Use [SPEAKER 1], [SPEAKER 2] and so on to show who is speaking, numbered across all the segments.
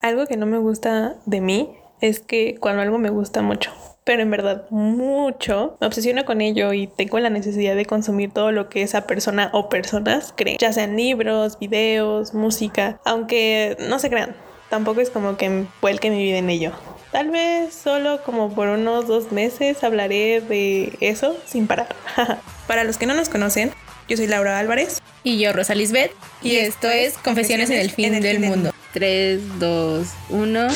[SPEAKER 1] Algo que no me gusta de mí es que cuando algo me gusta mucho, pero en verdad mucho, me obsesiono con ello y tengo la necesidad de consumir todo lo que esa persona o personas creen, ya sean libros, videos, música, aunque no se crean, tampoco es como que vuelque mi vida en ello. Tal vez solo como por unos dos meses hablaré de eso sin parar. Para los que no nos conocen, yo soy Laura Álvarez.
[SPEAKER 2] Y yo, Rosa Lisbeth. Y, esto es Confesiones, en el fin del, mundo. 3, 2, 1.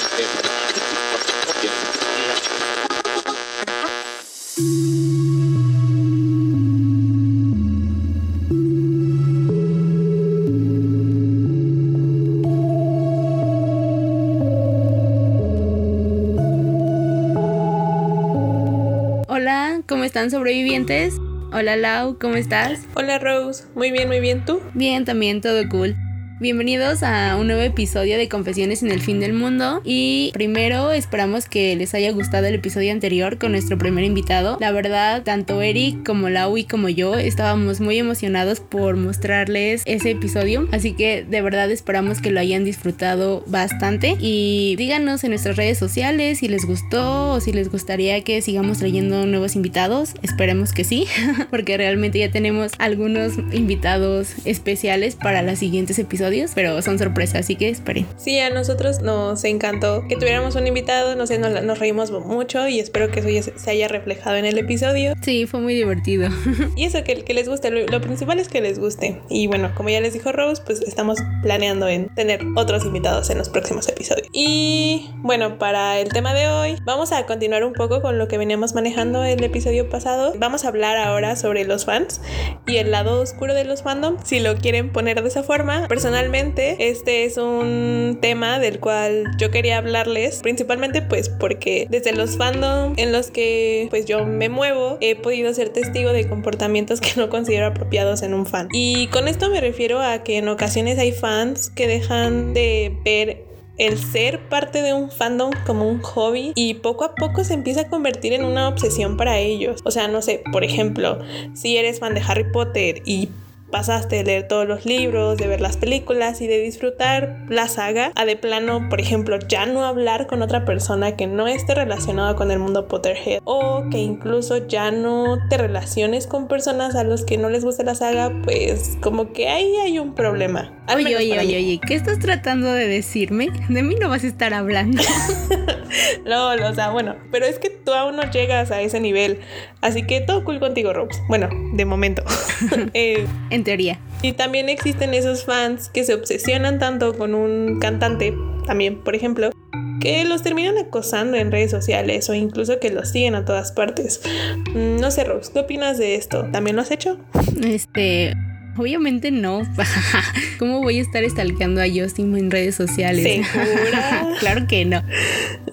[SPEAKER 2] Hola, ¿cómo están sobrevivientes? Hola Lau, ¿cómo estás?
[SPEAKER 1] Hola Rose, muy bien, muy bien, ¿tú?
[SPEAKER 2] Bien, también, todo cool. Bienvenidos a un nuevo episodio de Confesiones en el Fin del Mundo y primero esperamos que les haya gustado el episodio anterior con nuestro primer invitado. La verdad, tanto Eric como Laui como yo estábamos muy emocionados por mostrarles ese episodio, así que de verdad esperamos que lo hayan disfrutado bastante y díganos en nuestras redes sociales si les gustó o si les gustaría que sigamos trayendo nuevos invitados. Esperemos que sí, porque realmente ya tenemos algunos invitados especiales para los siguientes episodios pero son sorpresas, así que esperen.
[SPEAKER 1] Sí, a nosotros nos encantó que tuviéramos un invitado, no sé, nos, nos reímos mucho y espero que eso se haya reflejado en el episodio.
[SPEAKER 2] Sí, fue muy divertido.
[SPEAKER 1] y eso, que, que les guste, lo, principal es que les guste. Y bueno, como ya les dijo Rose, pues estamos planeando en tener otros invitados en los próximos episodios. Y bueno, para el tema de hoy, vamos a continuar un poco con lo que veníamos manejando el episodio pasado. Vamos a hablar ahora sobre los fans y el lado oscuro de los fandom, si lo quieren poner de esa forma. Personalmente, este es un tema del cual yo quería hablarles, principalmente pues porque desde los fandom en los que pues yo me muevo, he podido ser testigo de comportamientos que no considero apropiados en un fan. Y con esto me refiero a que en ocasiones hay fans que dejan de ver el ser parte de un fandom como un hobby y poco a poco se empieza a convertir en una obsesión para ellos. O sea, no sé, por ejemplo, si eres fan de Harry Potter y pasaste de leer todos los libros, de ver las películas y de disfrutar la saga, a de plano, por ejemplo, ya no hablar con otra persona que no esté relacionada con el mundo Potterhead o que incluso ya no te relaciones con personas a los que no les gusta la saga, pues como que ahí hay un problema.
[SPEAKER 2] Oye, oye, oye, oye, ¿qué estás tratando de decirme? De mí no vas a estar hablando.
[SPEAKER 1] no, o sea, bueno, pero es que tú aún no llegas a ese nivel, así que todo cool contigo, Robs. Bueno, de momento.
[SPEAKER 2] eh, teoría.
[SPEAKER 1] Y también existen esos fans que se obsesionan tanto con un cantante, también, por ejemplo, que los terminan acosando en redes sociales o incluso que los siguen a todas partes. Mm, no sé, Rose, ¿qué opinas de esto? ¿También lo has hecho?
[SPEAKER 2] Este, Obviamente no. ¿Cómo voy a estar stalkeando a Justin en redes sociales? claro que no.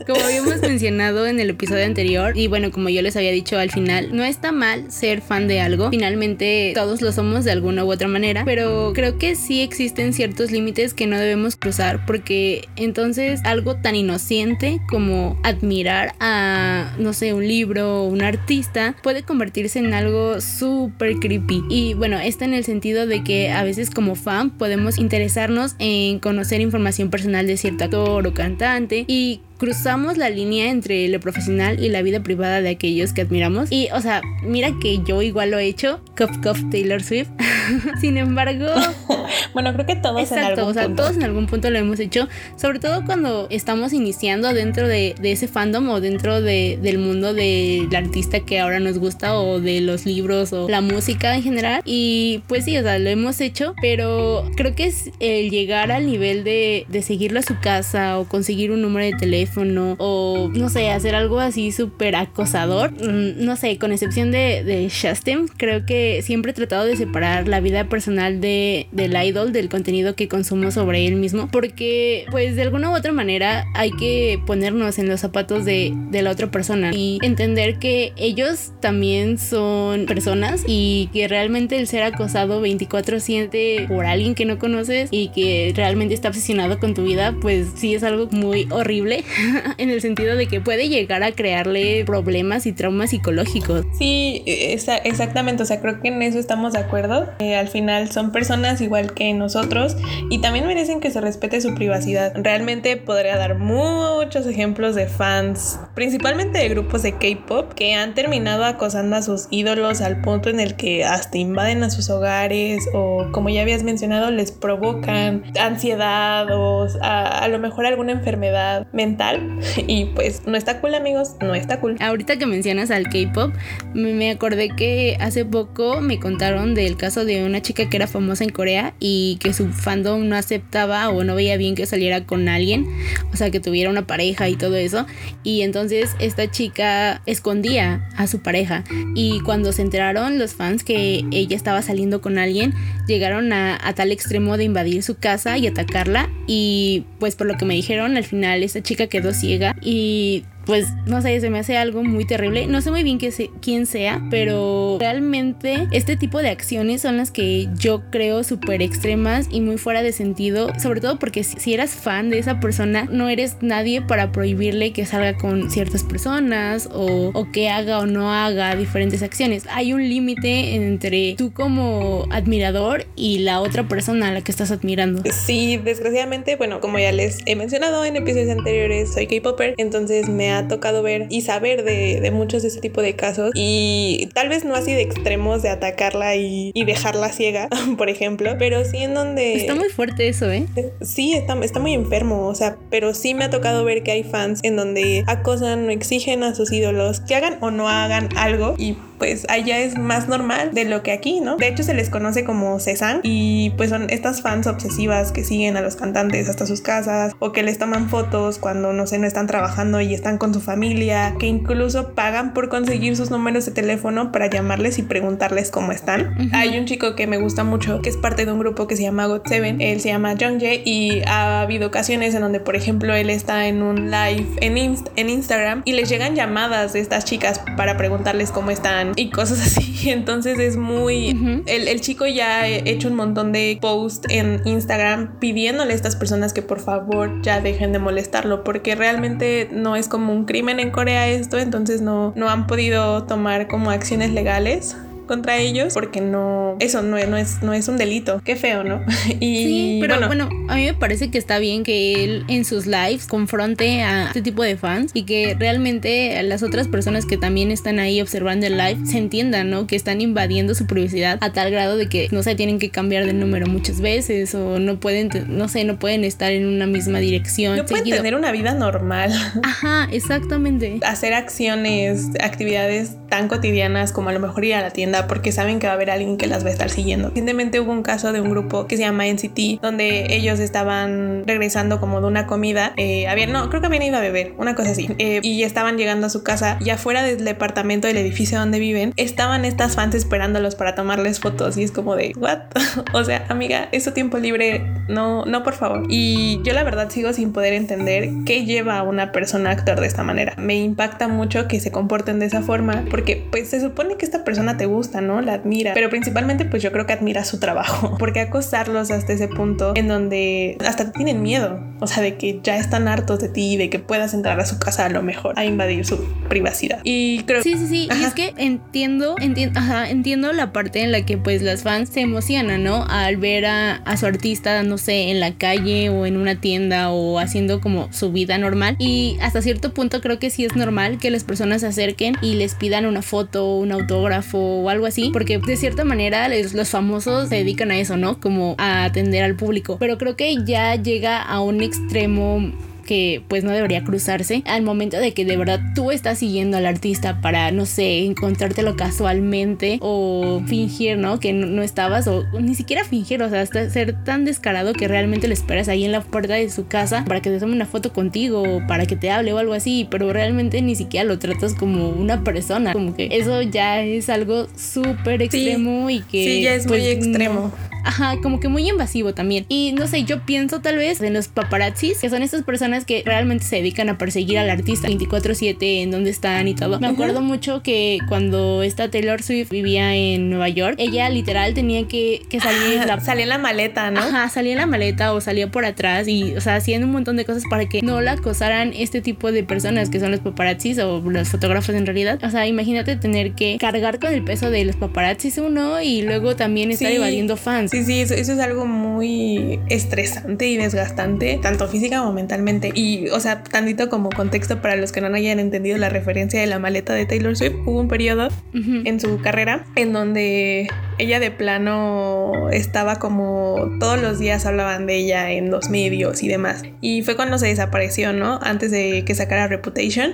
[SPEAKER 2] Como habíamos mencionado en el episodio anterior, y bueno, como yo les había dicho al final, no está mal ser fan de algo. Finalmente, todos lo somos de alguna u otra manera, pero creo que sí existen ciertos límites que no debemos cruzar, porque entonces algo tan inocente como admirar a, no sé, un libro o un artista puede convertirse en algo súper creepy. Y bueno, está en el sentido de que a veces como fan podemos interesarnos en conocer información personal de cierto actor o cantante y cruzamos la línea entre lo profesional y la vida privada de aquellos que admiramos. Y, o sea, mira que yo igual lo he hecho, Cuff Cuff Taylor Swift. Sin embargo,
[SPEAKER 1] bueno, creo que todos en algún
[SPEAKER 2] o sea, todos en algún punto lo hemos hecho, sobre todo cuando estamos iniciando dentro de, ese fandom o dentro del mundo del artista que ahora nos gusta o de los libros o la música en general. Y pues sí, o sea, lo hemos hecho, pero creo que es el llegar al nivel de, de seguirlo a su casa o conseguir un número de teléfono o no sé, hacer algo así súper acosador. Mm, no sé, con excepción de, de Shastem, creo que siempre he tratado de separar la vida personal de, del idol del contenido que consumo sobre él mismo porque pues de alguna u otra manera hay que ponernos en los zapatos de, de la otra persona y entender que ellos también son personas y que realmente el ser acosado 24/7 por alguien que no conoces y que realmente está obsesionado con tu vida pues sí es algo muy horrible en el sentido de que puede llegar a crearle problemas y traumas psicológicos.
[SPEAKER 1] Sí, exactamente, o sea, creo que en eso estamos de acuerdo. Eh, al final son personas igual que nosotros y también merecen que se respete su privacidad. Realmente podría dar muchos ejemplos de fans, principalmente de grupos de K-pop, que han terminado acosando a sus ídolos al punto en el que hasta invaden a sus hogares o, como ya habías mencionado, les provocan ansiedad o a, lo mejor alguna enfermedad mental. Y pues no está cool, amigos, no está cool.
[SPEAKER 2] Ahorita que mencionas al K-pop, me acordé que hace poco me contaron del caso de una chica que era famosa en Corea y que su fandom no aceptaba o no veía bien que saliera con alguien, o sea, que tuviera una pareja y todo eso. Y entonces esta chica escondía a su pareja. Y cuando se enteraron los fans que ella estaba saliendo con alguien, llegaron a, a tal extremo de invadir su casa y atacarla. Y pues por lo que me dijeron, al final esta chica quedó ciega y pues no sé, se me hace algo muy terrible. No sé muy bien quién sea, pero realmente este tipo de acciones son las que yo creo súper extremas y muy fuera de sentido, sobre todo porque si, eras fan de esa persona, no eres nadie para prohibirle que salga con ciertas personas o, o que haga o no haga diferentes acciones. Hay un límite entre tú como admirador y la otra persona a la que estás admirando.
[SPEAKER 1] Sí, desgraciadamente, bueno, como ya les he mencionado en episodios anteriores, soy K-Popper, entonces me ha ha tocado ver y saber de, muchos de ese tipo de casos y tal vez no así de extremos de atacarla y, dejarla ciega, por ejemplo, pero sí en donde...
[SPEAKER 2] Está muy fuerte eso, ¿eh?
[SPEAKER 1] Sí, está, está muy enfermo, o sea, pero sí me ha tocado ver que hay fans en donde acosan o exigen a sus ídolos que hagan o no hagan algo y pues allá es más normal de lo que aquí, ¿no? De hecho se les conoce como Cezanne y pues son estas fans obsesivas que siguen a los cantantes hasta sus casas o que les toman fotos cuando no sé, no están trabajando y están con su familia, que incluso pagan por conseguir sus números de teléfono para llamarles y preguntarles cómo están. Hay un chico que me gusta mucho que es parte de un grupo que se llama God7, él se llama Jongjae y ha habido ocasiones en donde por ejemplo él está en un live en, en Instagram y les llegan llamadas de estas chicas para preguntarles cómo están y cosas así. Entonces es muy... el, chico ya ha hecho un montón de posts en Instagram pidiéndole a estas personas que por favor ya dejen de molestarlo porque realmente no es como un crimen en Corea esto, entonces no, no han podido tomar como acciones legales contra ellos porque no, eso no, no, es, no es un delito. Qué feo, ¿no?
[SPEAKER 2] y sí, pero bueno, a mí me parece que está bien que él en sus lives confronte a este tipo de fans y que realmente las otras personas que también están ahí observando el live se entiendan, ¿no? Que están invadiendo su privacidad a tal grado de que no se tienen que cambiar de número muchas veces o no pueden, no sé, no pueden estar en una misma dirección.
[SPEAKER 1] No pueden tener una vida normal.
[SPEAKER 2] Ajá, exactamente.
[SPEAKER 1] Hacer acciones, actividades tan cotidianas como a lo mejor ir a la tienda porque saben que va a haber alguien que las va a estar siguiendo. Recientemente hubo un caso de un grupo que se llama NCT donde ellos estaban regresando como de una comida. Eh, habían, no, creo que habían ido a beber, una cosa así. Eh, y estaban llegando a su casa y afuera del departamento del edificio donde viven estaban estas fans esperándolos para tomarles fotos y es como de, ¿what? o sea, amiga, eso tiempo libre, no, no, por favor. Y yo la verdad sigo sin poder entender qué lleva a una persona a actuar de esta manera. Me impacta mucho que se comporten de esa forma porque pues se supone que esta persona te gusta ¿no? La admira. Pero principalmente pues yo creo que admira su trabajo. Porque acosarlos hasta ese punto en donde hasta tienen miedo. O sea, de que ya están hartos de ti, de que puedas entrar a su casa a lo mejor a invadir su privacidad. Y creo
[SPEAKER 2] Sí, sí, sí. Y es que entiendo, entiendo, ajá, entiendo la parte en la que pues las fans se emocionan, ¿no? Al ver a, a su artista, no sé, en la calle o en una tienda o haciendo como su vida normal. Y hasta cierto punto creo que sí es normal que las personas se acerquen y les pidan una foto, un autógrafo o algo algo así, porque de cierta manera los, famosos se dedican a eso, ¿no? Como a atender al público. Pero creo que ya llega a un extremo que pues no debería cruzarse al momento de que de verdad tú estás siguiendo al artista para, no sé, encontrártelo casualmente o fingir, ¿no? Que no, estabas o ni siquiera fingir, o sea, hasta ser tan descarado que realmente le esperas ahí en la puerta de su casa para que te tome una foto contigo o para que te hable o algo así, pero realmente ni siquiera lo tratas como una persona, como que eso ya es algo súper extremo y que...
[SPEAKER 1] Sí, ya es muy pues, extremo.
[SPEAKER 2] Ajá, como que muy invasivo también. Y no sé, yo pienso tal vez en los paparazzis, que son estas personas que realmente se dedican a perseguir al artista 24/7 en donde están y todo. Me acuerdo mucho que cuando esta Taylor Swift vivía en Nueva York, ella literal tenía que, que salir...
[SPEAKER 1] la... Salía en la maleta, ¿no?
[SPEAKER 2] Ajá, salía en la maleta o salía por atrás y, o sea, haciendo un montón de cosas para que no la acosaran este tipo de personas que son los paparazzis o los fotógrafos en realidad. O sea, imagínate tener que cargar con el peso de los paparazzis uno y luego también estar evadiendo fans.
[SPEAKER 1] Sí, sí, eso, eso, es algo muy estresante y desgastante, tanto física como mentalmente. Y, o sea, tantito como contexto para los que no hayan entendido la referencia de la maleta de Taylor Swift, hubo un periodo en su carrera en donde ella de plano estaba como todos los días hablaban de ella en los medios y demás. Y fue cuando se desapareció, ¿no? Antes de que sacara Reputation.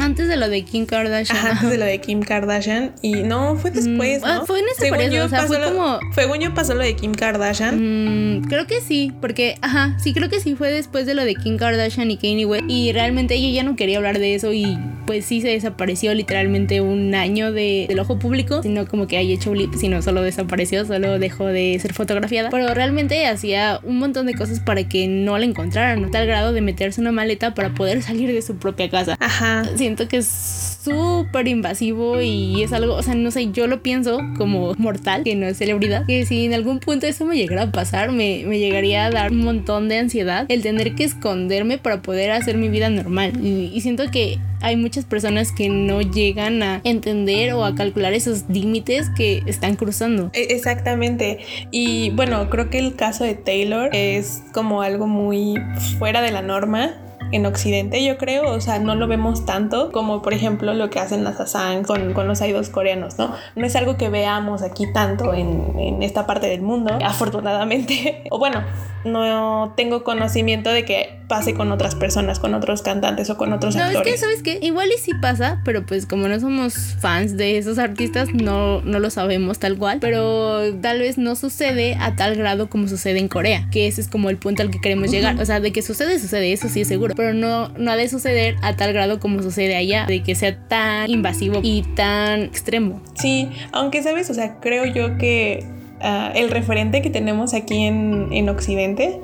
[SPEAKER 2] Antes de lo de Kim Kardashian.
[SPEAKER 1] Ajá, antes de lo de Kim Kardashian. Y no, fue después, ah,
[SPEAKER 2] fue en ese periodo, o sea, fue como...
[SPEAKER 1] Según yo pasó lo de Kim Kardashian.
[SPEAKER 2] Mm, creo que sí, porque, ajá, sí creo que sí fue después de lo de Kim Kardashian y Kanye West. Y realmente ella ya no quería hablar de eso y pues sí se desapareció literalmente un año de, del ojo público. Sino como que haya hecho blip, sino solo desapareció, solo dejó de ser fotografiada. Pero realmente hacía un montón de cosas para que no la encontraran, a tal grado de meterse una maleta para poder salir de su propia casa.
[SPEAKER 1] Ajá.
[SPEAKER 2] Siento que es súper invasivo y es algo, o sea, no sé, yo lo pienso como mortal, que no es celebridad, que si en algún punto eso me llegara a pasar, me, me llegaría a dar un montón de ansiedad el tener que esconderme para poder hacer mi vida normal. Y, y siento que hay muchas personas que no llegan a entender o a calcular esos límites que están cruzando.
[SPEAKER 1] E, exactamente. Y bueno, creo que el caso de Taylor es como algo muy fuera de la norma en Occidente, yo creo, o sea, no lo vemos tanto como por ejemplo lo que hacen las Asang con, con los idols coreanos, ¿no? No es algo que veamos aquí tanto en, en esta parte del mundo, afortunadamente, o bueno, no tengo conocimiento de que pase con otras personas, con otros cantantes o con otros
[SPEAKER 2] no,
[SPEAKER 1] actores.
[SPEAKER 2] No, es que, ¿sabes qué? Igual y sí pasa, pero pues como no somos fans de esos artistas, no, no lo sabemos tal cual, pero tal vez no sucede a tal grado como sucede en Corea, que ese es como el punto al que queremos llegar. O sea, de que sucede, sucede, eso sí es seguro, pero no, no ha de suceder a tal grado como sucede allá, de que sea tan invasivo y tan extremo.
[SPEAKER 1] Sí, aunque sabes, o sea, creo yo que uh, el referente que tenemos aquí en, en Occidente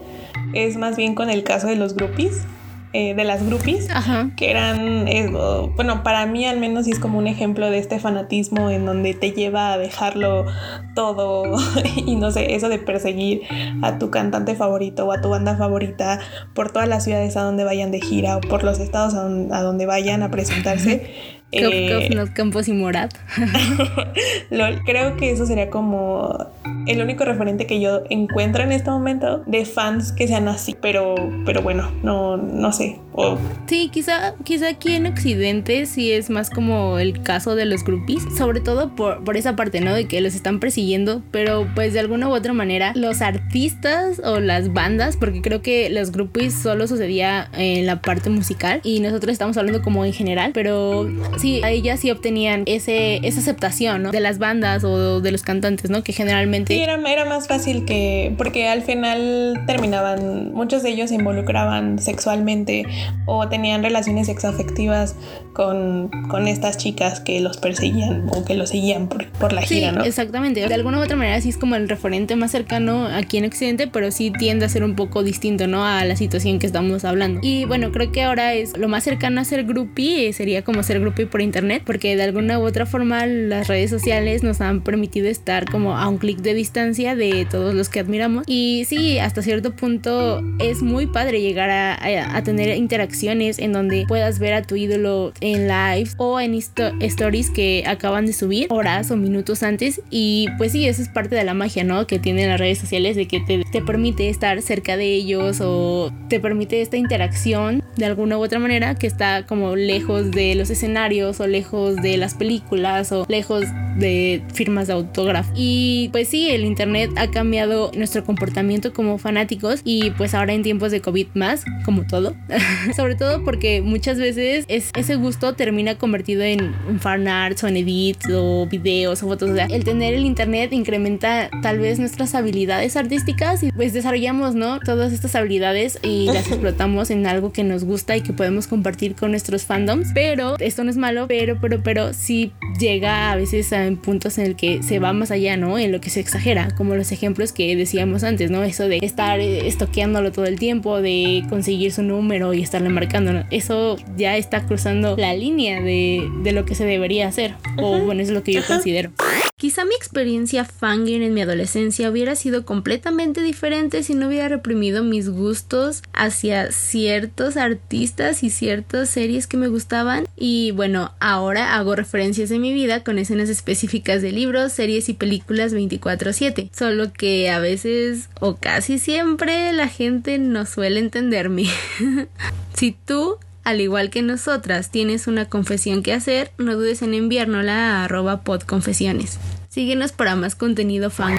[SPEAKER 1] es más bien con el caso de los groupies. Eh, de las groupies,
[SPEAKER 2] Ajá.
[SPEAKER 1] que eran, eh, bueno, para mí al menos es como un ejemplo de este fanatismo en donde te lleva a dejarlo todo y no sé, eso de perseguir a tu cantante favorito o a tu banda favorita por todas las ciudades a donde vayan de gira o por los estados a donde vayan a presentarse.
[SPEAKER 2] Eh, los Campos y Morat.
[SPEAKER 1] Lol, creo que eso sería como el único referente que yo encuentro en este momento de fans que sean así. Pero, pero bueno, no, no sé. O...
[SPEAKER 2] Sí, quizá, quizá aquí en Occidente sí es más como el caso de los groupies. Sobre todo por, por esa parte, ¿no? De que los están persiguiendo. Pero pues de alguna u otra manera, los artistas o las bandas, porque creo que los groupies solo sucedía en la parte musical. Y nosotros estamos hablando como en general. Pero sí, a ellas sí obtenían ese, esa aceptación, ¿no? De las bandas o de los cantantes, ¿no? Que generalmente...
[SPEAKER 1] Sí, era, era más fácil que... Porque al final terminaban, muchos de ellos se involucraban sexualmente o tenían relaciones sexoafectivas con, con estas chicas que los perseguían o que los seguían por, por la gira,
[SPEAKER 2] sí,
[SPEAKER 1] ¿no?
[SPEAKER 2] exactamente. De alguna u otra manera sí es como el referente más cercano aquí en Occidente, pero sí tiende a ser un poco distinto, ¿no? A la situación que estamos hablando. Y bueno, creo que ahora es lo más cercano a ser groupie, sería como ser groupie por internet, porque de alguna u otra forma las redes sociales nos han permitido estar como a un clic de distancia de todos los que admiramos. Y sí, hasta cierto punto es muy padre llegar a, a, a tener interacciones en donde puedas ver a tu ídolo en live o en stories que acaban de subir horas o minutos antes. Y pues sí, eso es parte de la magia, ¿no? Que tienen las redes sociales de que te, te permite estar cerca de ellos o te permite esta interacción de alguna u otra manera que está como lejos de los escenarios o lejos de las películas o lejos de firmas de autógrafo. Y pues sí, el internet ha cambiado nuestro comportamiento como fanáticos y pues ahora en tiempos de COVID más, como todo. Sobre todo porque muchas veces es, ese gusto termina convertido en, en fan arts o en edits o videos o fotos. O sea, el tener el internet incrementa tal vez nuestras habilidades artísticas y pues desarrollamos, ¿no? Todas estas habilidades y las explotamos en algo que nos gusta y que podemos compartir con nuestros fandoms. Pero esto no es malo, pero, pero, pero sí llega a veces a puntos en el que se va más allá, ¿no? En lo que se exagera, como los ejemplos que decíamos antes, ¿no? Eso de estar estoqueándolo todo el tiempo, de conseguir su número y estarle marcando, eso ya está cruzando la línea de, de lo que se debería hacer, o bueno, es lo que yo considero. Quizá mi experiencia fangirl en mi adolescencia hubiera sido completamente diferente si no hubiera reprimido mis gustos hacia ciertos artistas y ciertas series que me gustaban. Y bueno, ahora hago referencias en mi vida con escenas específicas de libros, series y películas 24/7. Solo que a veces o casi siempre la gente no suele entenderme. si tú al igual que nosotras, tienes una confesión que hacer, no dudes en enviárnosla a arroba podconfesiones. Síguenos para más contenido fan.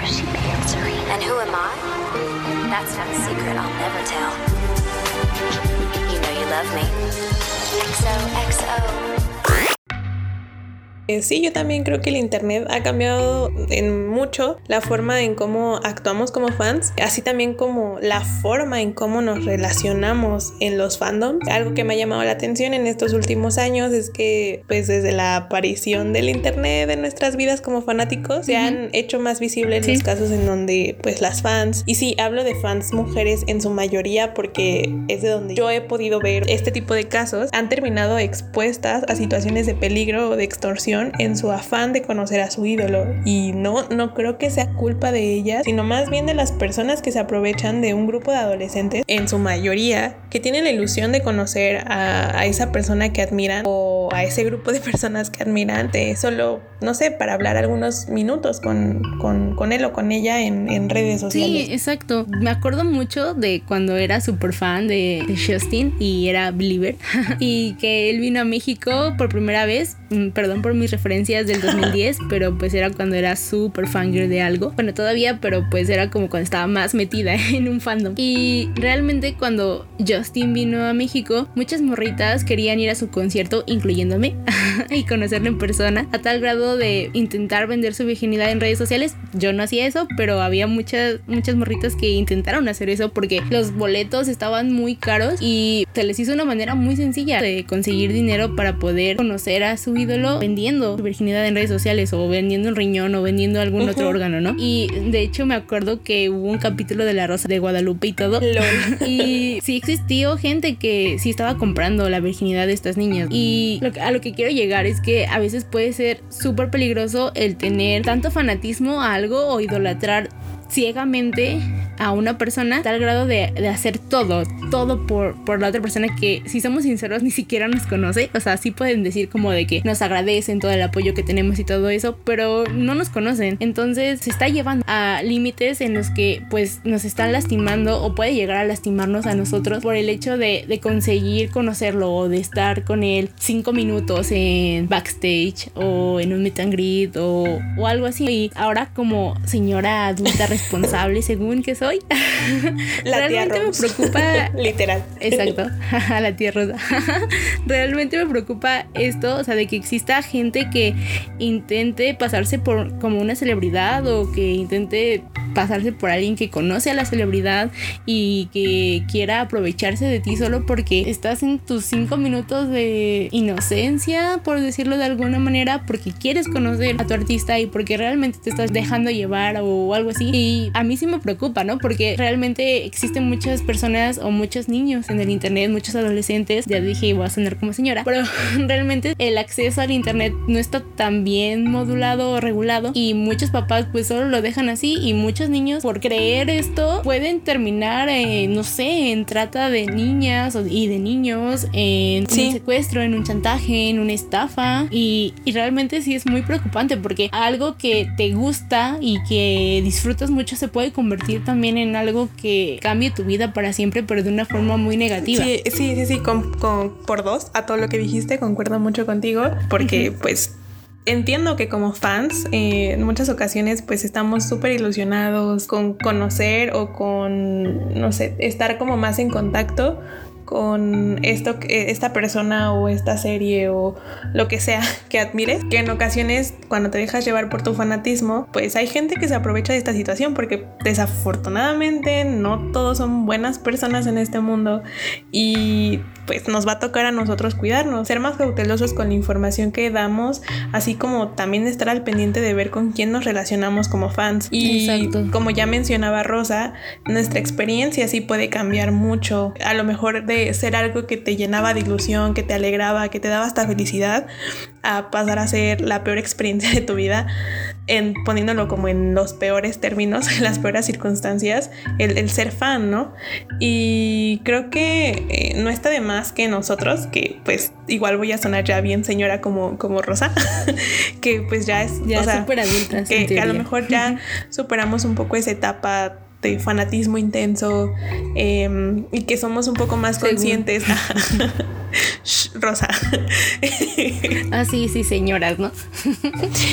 [SPEAKER 1] Eh, sí, yo también creo que el Internet ha cambiado en mucho la forma en cómo actuamos como fans, así también como la forma en cómo nos relacionamos en los fandoms. Algo que me ha llamado la atención en estos últimos años es que pues desde la aparición del Internet en nuestras vidas como fanáticos se han hecho más visibles los casos en donde pues las fans, y sí, hablo de fans mujeres en su mayoría porque es de donde yo he podido ver este tipo de casos, han terminado expuestas a situaciones de peligro o de extorsión en su afán de conocer a su ídolo. Y no, no creo que sea culpa de ellas, sino más bien de las personas que se aprovechan de un grupo de adolescentes, en su mayoría, que tienen la ilusión de conocer a, esa persona que admiran o a ese grupo de personas que admiran, de solo, no sé, para hablar algunos minutos con, con, él o con ella en, en, redes sociales.
[SPEAKER 2] Sí, exacto. Me acuerdo mucho de cuando era súper fan de, de Justin y era Believer y que él vino a México por primera vez, mm, perdón por mi referencias del 2010, pero pues era cuando era súper fangirl de algo. Bueno, todavía, pero pues era como cuando estaba más metida en un fandom. Y realmente cuando Justin vino a México, muchas morritas querían ir a su concierto, incluyéndome, y conocerlo en persona, a tal grado de intentar vender su virginidad en redes sociales. Yo no hacía eso, pero había muchas, muchas morritas que intentaron hacer eso porque los boletos estaban muy caros y se les hizo una manera muy sencilla de conseguir dinero para poder conocer a su ídolo vendiendo su virginidad en redes sociales o vendiendo un riñón o vendiendo algún otro órgano, ¿no? Y de hecho me acuerdo que hubo un capítulo de La Rosa de Guadalupe y todo. y sí existió gente que sí estaba comprando la virginidad de estas niñas. Y a lo que quiero llegar es que a veces puede ser súper peligroso el tener tanto fanatismo a algo o idolatrar ciegamente a una persona tal grado de, hacer todo, todo por, por, la otra persona que si somos sinceros ni siquiera nos conoce. O sea, sí pueden decir como de que nos agradecen todo el apoyo que tenemos y todo eso, pero no nos conocen. Entonces se está llevando a límites en los que pues nos están lastimando o puede llegar a lastimarnos a nosotros por el hecho de, de conseguir conocerlo o de estar con él cinco minutos en backstage o en un meet and greet o, o algo así. Y ahora como señora adulta responsable según que soy.
[SPEAKER 1] La Realmente me preocupa. Literal.
[SPEAKER 2] Exacto. la tía rosa. Realmente me preocupa esto, o sea, de que exista gente que intente pasarse por como una celebridad o que intente pasarse por alguien que conoce a la celebridad y que quiera aprovecharse de ti solo porque estás en tus cinco minutos de inocencia, por decirlo de alguna manera, porque quieres conocer a tu artista y porque realmente te estás dejando llevar o algo así. Y a mí sí me preocupa, ¿no? Porque realmente existen muchas personas o muchos niños en el internet, muchos adolescentes, ya dije, voy a sonar como señora, pero realmente el acceso al internet no está tan bien modulado o regulado y muchos papás pues solo lo dejan así y muchos niños por creer esto pueden terminar, en, no sé, en trata de niñas y de niños, en un secuestro, en un chantaje, en una estafa. Y, y realmente sí es muy preocupante porque algo que te gusta y que disfrutas mucho se puede convertir también en algo que cambie tu vida para siempre, pero de una forma muy negativa.
[SPEAKER 1] Sí, sí, sí, sí, con, por dos a todo lo que dijiste, concuerdo mucho contigo, porque pues entiendo que como fans eh, en muchas ocasiones pues estamos súper ilusionados con conocer o con, no sé, estar como más en contacto con esto, esta persona o esta serie o lo que sea que admires, que en ocasiones cuando te dejas llevar por tu fanatismo, pues hay gente que se aprovecha de esta situación porque desafortunadamente no todos son buenas personas en este mundo y pues nos va a tocar a nosotros cuidarnos, ser más cautelosos con la información que damos, así como también estar al pendiente de ver con quién nos relacionamos como fans. Y como ya mencionaba Rosa, nuestra experiencia sí puede cambiar mucho. A lo mejor de ser algo que te llenaba de ilusión, que te alegraba, que te daba hasta felicidad, a pasar a ser la peor experiencia de tu vida, en, poniéndolo como en los peores términos, en las peores circunstancias, el, ser fan, ¿no? Y creo que eh, no está de más que nosotros, que pues igual voy a sonar ya bien señora como, como Rosa, que pues ya es...
[SPEAKER 2] Ya súper adulta.
[SPEAKER 1] Que, a lo mejor ya superamos un poco esa etapa de fanatismo intenso em, y que somos un poco más conscientes. Rosa.
[SPEAKER 2] ah, sí, sí, señoras, ¿no?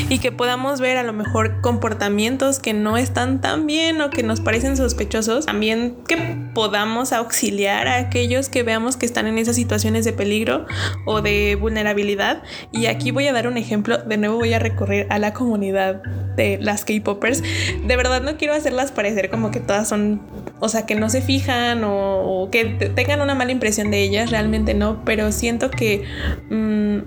[SPEAKER 1] y que podamos ver a lo mejor comportamientos que no están tan bien o que nos parecen sospechosos. También que podamos auxiliar a aquellos que veamos que están en esas situaciones de peligro o de vulnerabilidad. Y aquí voy a dar un ejemplo. De nuevo voy a recorrer a la comunidad de las K-Poppers. De verdad no quiero hacerlas parecer como que todas son, o sea, que no se fijan o, que tengan una mala impresión de ellas. Realmente no, pero siento que... Mm,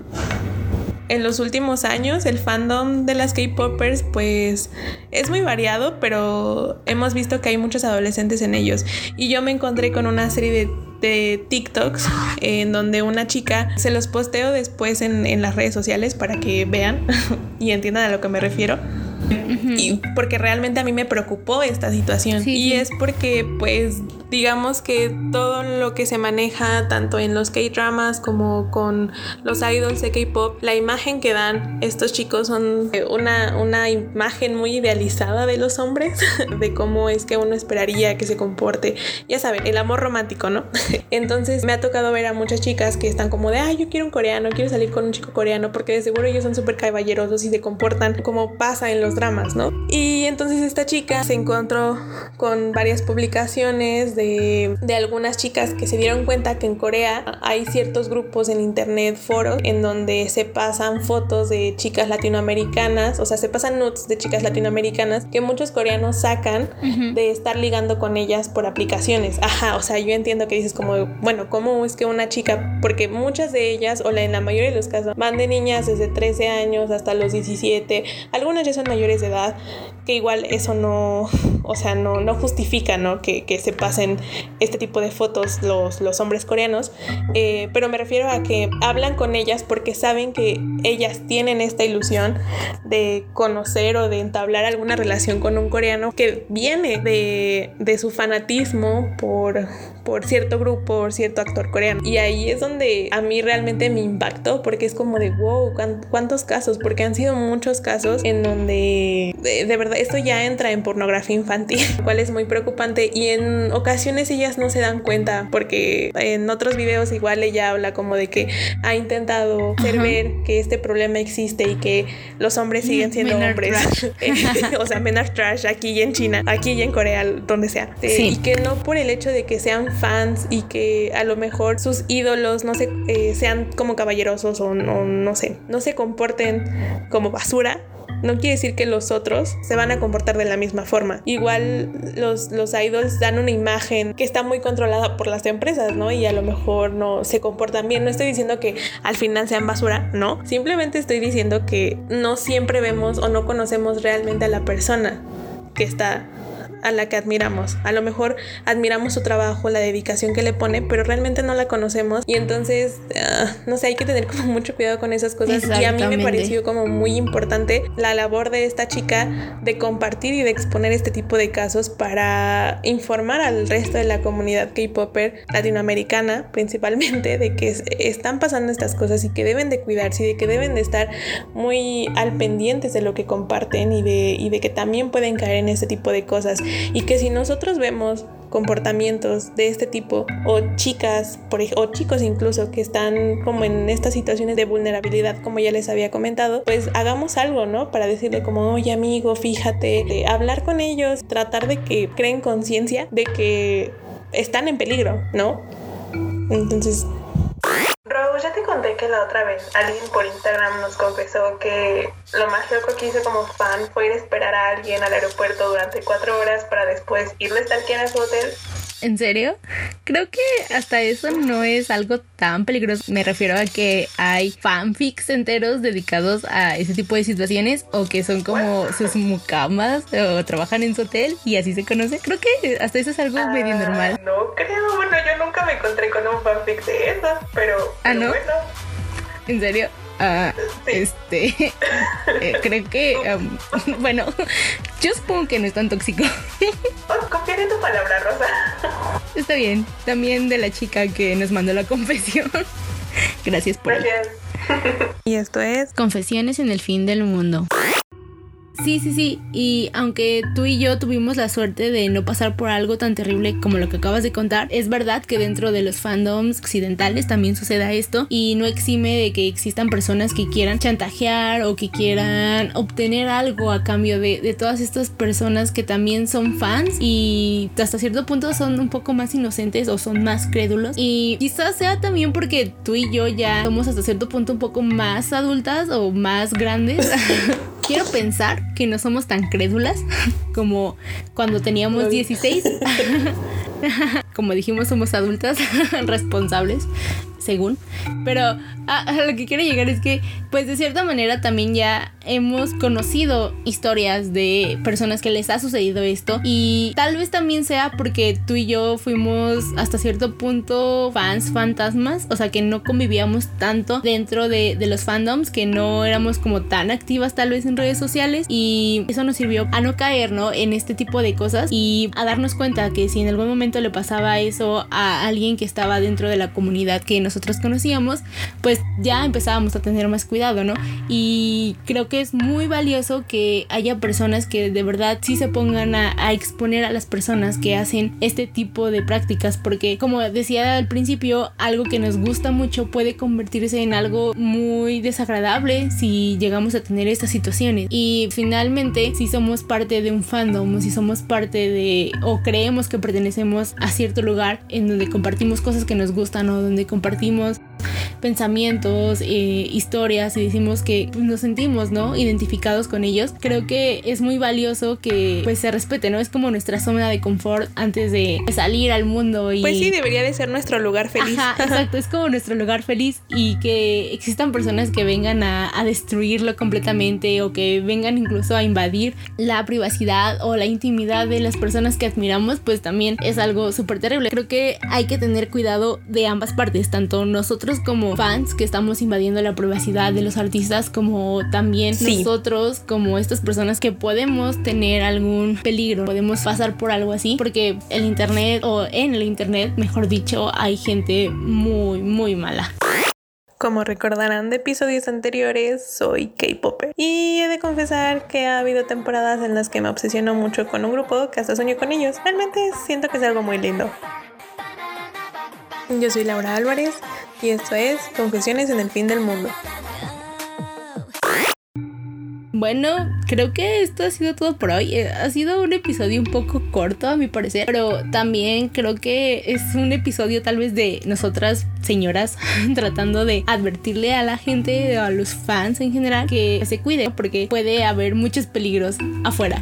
[SPEAKER 1] en los últimos años el fandom de las K-Poppers pues es muy variado, pero hemos visto que hay muchos adolescentes en ellos. Y yo me encontré con una serie de, TikToks en donde una chica, se los posteo después en, en las redes sociales para que vean y entiendan a lo que me refiero y porque realmente a mí me preocupó esta situación. y es porque, pues, digamos que todo lo que se maneja, tanto en los K-dramas como con los idols de K-pop, la imagen que dan estos chicos son una, una imagen muy idealizada de los hombres, de cómo es que uno esperaría que se comporte. Ya saben, el amor romántico, ¿no? Entonces me ha tocado ver a muchas chicas que están como de, ay, yo quiero un coreano, quiero salir con un chico coreano, porque de seguro ellos son súper caballerosos y se comportan como pasa en los dramas, ¿no? Y entonces esta chica se encontró con varias publicaciones de, de algunas chicas que se dieron cuenta que en Corea hay ciertos grupos en internet, foros, en donde se pasan fotos de chicas latinoamericanas, o sea, se pasan nudes de chicas latinoamericanas que muchos coreanos sacan de estar ligando con ellas por aplicaciones. Ajá, o sea, yo entiendo que dices como, bueno, ¿cómo es que una chica, porque muchas de ellas, o en la mayoría de los casos, van de niñas desde 13 años hasta los 17, algunas ya son mayores de edad, que igual eso no, o sea, no, no justifica, ¿no? Que, que, se pasen este tipo de fotos los, los hombres coreanos, eh, pero me refiero a que hablan con ellas porque saben que ellas tienen esta ilusión de conocer o de entablar alguna relación con un coreano que viene de, de su fanatismo por, por cierto grupo, por cierto actor coreano. Y ahí es donde a mí realmente me impactó porque es como de, wow, ¿cuántos casos? Porque han sido muchos casos en donde de, de verdad esto ya entra en pornografía infantil, cual es muy preocupante y en ocasiones ellas no se dan cuenta porque en otros videos igual ella habla como de que ha intentado hacer ver que este problema existe y que los hombres siguen siendo hombres. o sea, menar trash aquí y en China, aquí y en Corea, donde sea. Y que no por el hecho de que sean fans y que a lo mejor sus ídolos no se, eh, sean como caballerosos o no, no sé, no se comporten como basura, no quiere decir que los otros se van a comportar de la misma forma. Igual los, los idols dan una imagen que está muy controlada por las empresas, ¿no? Y a lo mejor no se comportan bien. No estoy diciendo que al final sean basura, no. Simplemente estoy diciendo que no siempre vemos o no conocemos realmente a la persona que está a la que admiramos. A lo mejor admiramos su trabajo, la dedicación que le pone, pero realmente no la conocemos. Y entonces, ah, no sé, hay que tener como mucho cuidado con esas cosas. Y a mí me pareció como muy importante la labor de esta chica de compartir y de exponer este tipo de casos para informar al resto de la comunidad K-Popper latinoamericana principalmente de que están pasando estas cosas y que deben de cuidarse y de que deben de estar muy al pendientes de lo que comparten y de, y de que también pueden caer en este tipo de cosas y que si nosotros vemos comportamientos de este tipo o chicas por, o chicos incluso que están como en estas situaciones de vulnerabilidad como ya les había comentado pues hagamos algo no para decirle como oye amigo fíjate de hablar con ellos tratar de que creen conciencia de que están en peligro no Entonces Rose, ya te conté que la otra vez alguien por Instagram nos confesó que lo más loco que hizo como fan fue ir a esperar a alguien al aeropuerto durante cuatro horas para después irle a estar a su hotel.
[SPEAKER 2] ¿En serio? Creo que hasta eso no es algo tan peligroso. Me refiero a que hay fanfics enteros dedicados a ese tipo de situaciones o que son como sus mucamas o trabajan en su hotel y así se conoce. Creo que hasta eso es algo medio ah, normal.
[SPEAKER 1] No creo, bueno, yo nunca me encontré con un fanfic de eso, pero, ¿Ah, no? bueno.
[SPEAKER 2] ¿En serio? Ah, este, eh, creo que, bueno, yo supongo que no es tan tóxico.
[SPEAKER 1] Oh, confiar en tu palabra, Rosa.
[SPEAKER 2] Está bien, también de la chica que nos mandó la confesión. Gracias por
[SPEAKER 1] Gracias.
[SPEAKER 2] Y esto es Confesiones en el fin del mundo. Sí, sí, sí. Y aunque tú y yo tuvimos la suerte de no pasar por algo tan terrible como lo que acabas de contar, es verdad que dentro de los fandoms occidentales también suceda esto y no exime de que existan personas que quieran chantajear o que quieran obtener algo a cambio de, de todas estas personas que también son fans y hasta cierto punto son un poco más inocentes o son más crédulos. Y quizás sea también porque tú y yo ya somos hasta cierto punto un poco más adultas o más grandes. quiero pensar que no somos tan crédulas como cuando teníamos 16. como dijimos, somos adultas responsables según. Pero a, lo que quiero llegar es que, pues de cierta manera también ya hemos conocido historias de personas que les ha sucedido esto. Y tal vez también sea porque tú y yo fuimos hasta cierto punto fans fantasmas. O sea, que no convivíamos tanto dentro de, de los fandoms, que no éramos como tan activas tal vez en redes sociales. Y eso nos sirvió a no caer, ¿no? En este tipo de cosas y a darnos cuenta que si en algún momento le pasaba eso a alguien que estaba dentro de la comunidad que nos nosotros conocíamos, pues ya empezábamos a tener más cuidado, ¿no? Y creo que es muy valioso que haya personas que de verdad sí se pongan a, a exponer a las personas que hacen este tipo de prácticas, porque como decía al principio, algo que nos gusta mucho puede convertirse en algo muy desagradable si llegamos a tener estas situaciones. Y finalmente, si somos parte de un fandom, si somos parte de o creemos que pertenecemos a cierto lugar en donde compartimos cosas que nos gustan o donde compartimos compartimos pensamientos, eh, historias y decimos que nos sentimos, ¿no? Identificados con ellos. Creo que es muy valioso que pues se respete, ¿no? Es como nuestra zona de confort antes de salir al mundo y...
[SPEAKER 1] Pues sí, debería de ser nuestro lugar feliz.
[SPEAKER 2] Ajá, exacto, es como nuestro lugar feliz y que existan personas que vengan a, a destruirlo completamente o que vengan incluso a invadir la privacidad o la intimidad de las personas que admiramos, pues también es algo súper terrible. Creo que hay que tener cuidado de ambas partes, tanto nosotros como fans que estamos invadiendo la privacidad de los artistas, como también nosotros como estas personas que podemos tener algún peligro, podemos pasar por algo así, porque el internet o en el internet, mejor dicho, hay gente muy, muy mala.
[SPEAKER 1] Como recordarán de episodios anteriores, soy K-Popper. Y he de confesar que ha habido temporadas en las que me obsesiono mucho con un grupo que hasta sueño con ellos. Realmente siento que es algo muy lindo. Yo soy Laura Álvarez y esto es Confesiones en el fin del mundo.
[SPEAKER 2] Bueno, creo que esto ha sido todo por hoy. Eh, ha sido un episodio un poco corto a mi parecer, pero también creo que es un episodio tal vez de nosotras señoras tratando de advertirle a la gente, a los fans en general, que se cuide porque puede haber muchos peligros afuera.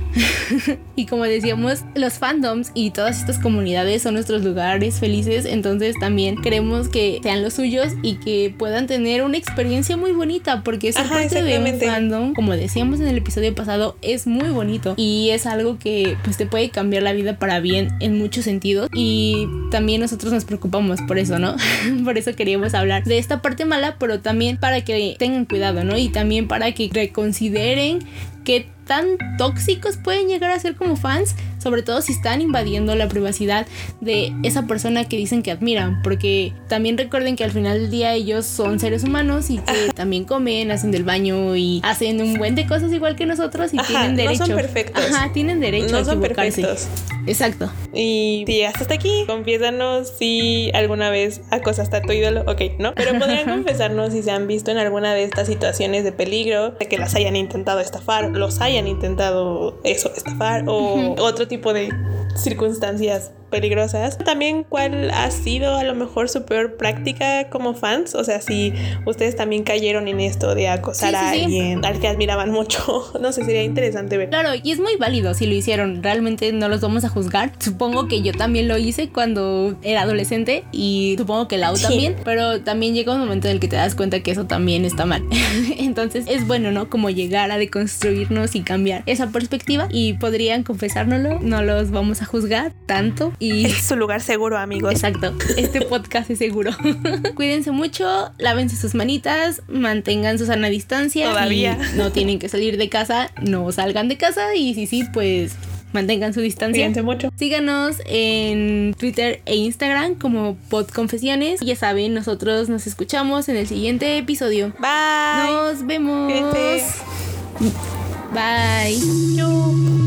[SPEAKER 2] y como decíamos, los fandoms y todas estas comunidades son nuestros lugares felices, entonces también queremos que sean los suyos y que puedan tener una experiencia muy bonita porque ser parte de un fandom, como decíamos en el episodio pasado, es muy bonito y es algo que pues te puede cambiar la vida para bien en muchos sentidos y también nosotros nos preocupamos por eso, ¿no? por eso queríamos hablar de esta parte mala, pero también para que tengan cuidado, ¿no? Y también para que reconsideren qué tan tóxicos pueden llegar a ser como fans, sobre todo si están invadiendo la privacidad de esa persona que dicen que admiran, porque también recuerden que al final del día ellos son seres humanos y que también comen, hacen del baño y hacen un buen de cosas igual que nosotros y tienen derecho.
[SPEAKER 1] No son perfectos.
[SPEAKER 2] Ajá, tienen derecho
[SPEAKER 1] no
[SPEAKER 2] a
[SPEAKER 1] son perfectos.
[SPEAKER 2] Exacto.
[SPEAKER 1] Y si hasta hasta aquí, confiésanos si alguna vez acosaste a tu ídolo, ok, ¿no? Pero podrían confesarnos si se han visto en alguna de estas situaciones de peligro, de que las hayan intentado estafar, los hayan intentado eso, estafar o otro tipo de circunstancias peligrosas. También cuál ha sido a lo mejor su peor práctica como fans, o sea, si ustedes también cayeron en esto de acosar a alguien al que admiraban mucho, no sé, sería interesante ver.
[SPEAKER 2] Claro, y es muy válido si lo hicieron, realmente no los vamos a juzgar. Supongo que yo también lo hice cuando era adolescente y supongo que Lau también, pero también llega un momento en el que te das cuenta que eso también está mal. Entonces es bueno, ¿no? Como llegar a deconstruirnos y cambiar esa perspectiva y podrían confesárnoslo, no los vamos a juzgar tanto y...
[SPEAKER 1] Es su lugar seguro, amigos.
[SPEAKER 2] Exacto, este podcast es seguro. Cuídense mucho, lávense sus manitas, mantengan su sana distancia.
[SPEAKER 1] Todavía.
[SPEAKER 2] no tienen que salir de casa, no salgan de casa y si sí, pues mantengan su distancia.
[SPEAKER 1] mucho.
[SPEAKER 2] Síganos en Twitter e Instagram como Podconfesiones. Ya saben, nosotros nos escuchamos en el siguiente episodio.
[SPEAKER 1] Bye.
[SPEAKER 2] Nos vemos. Bye.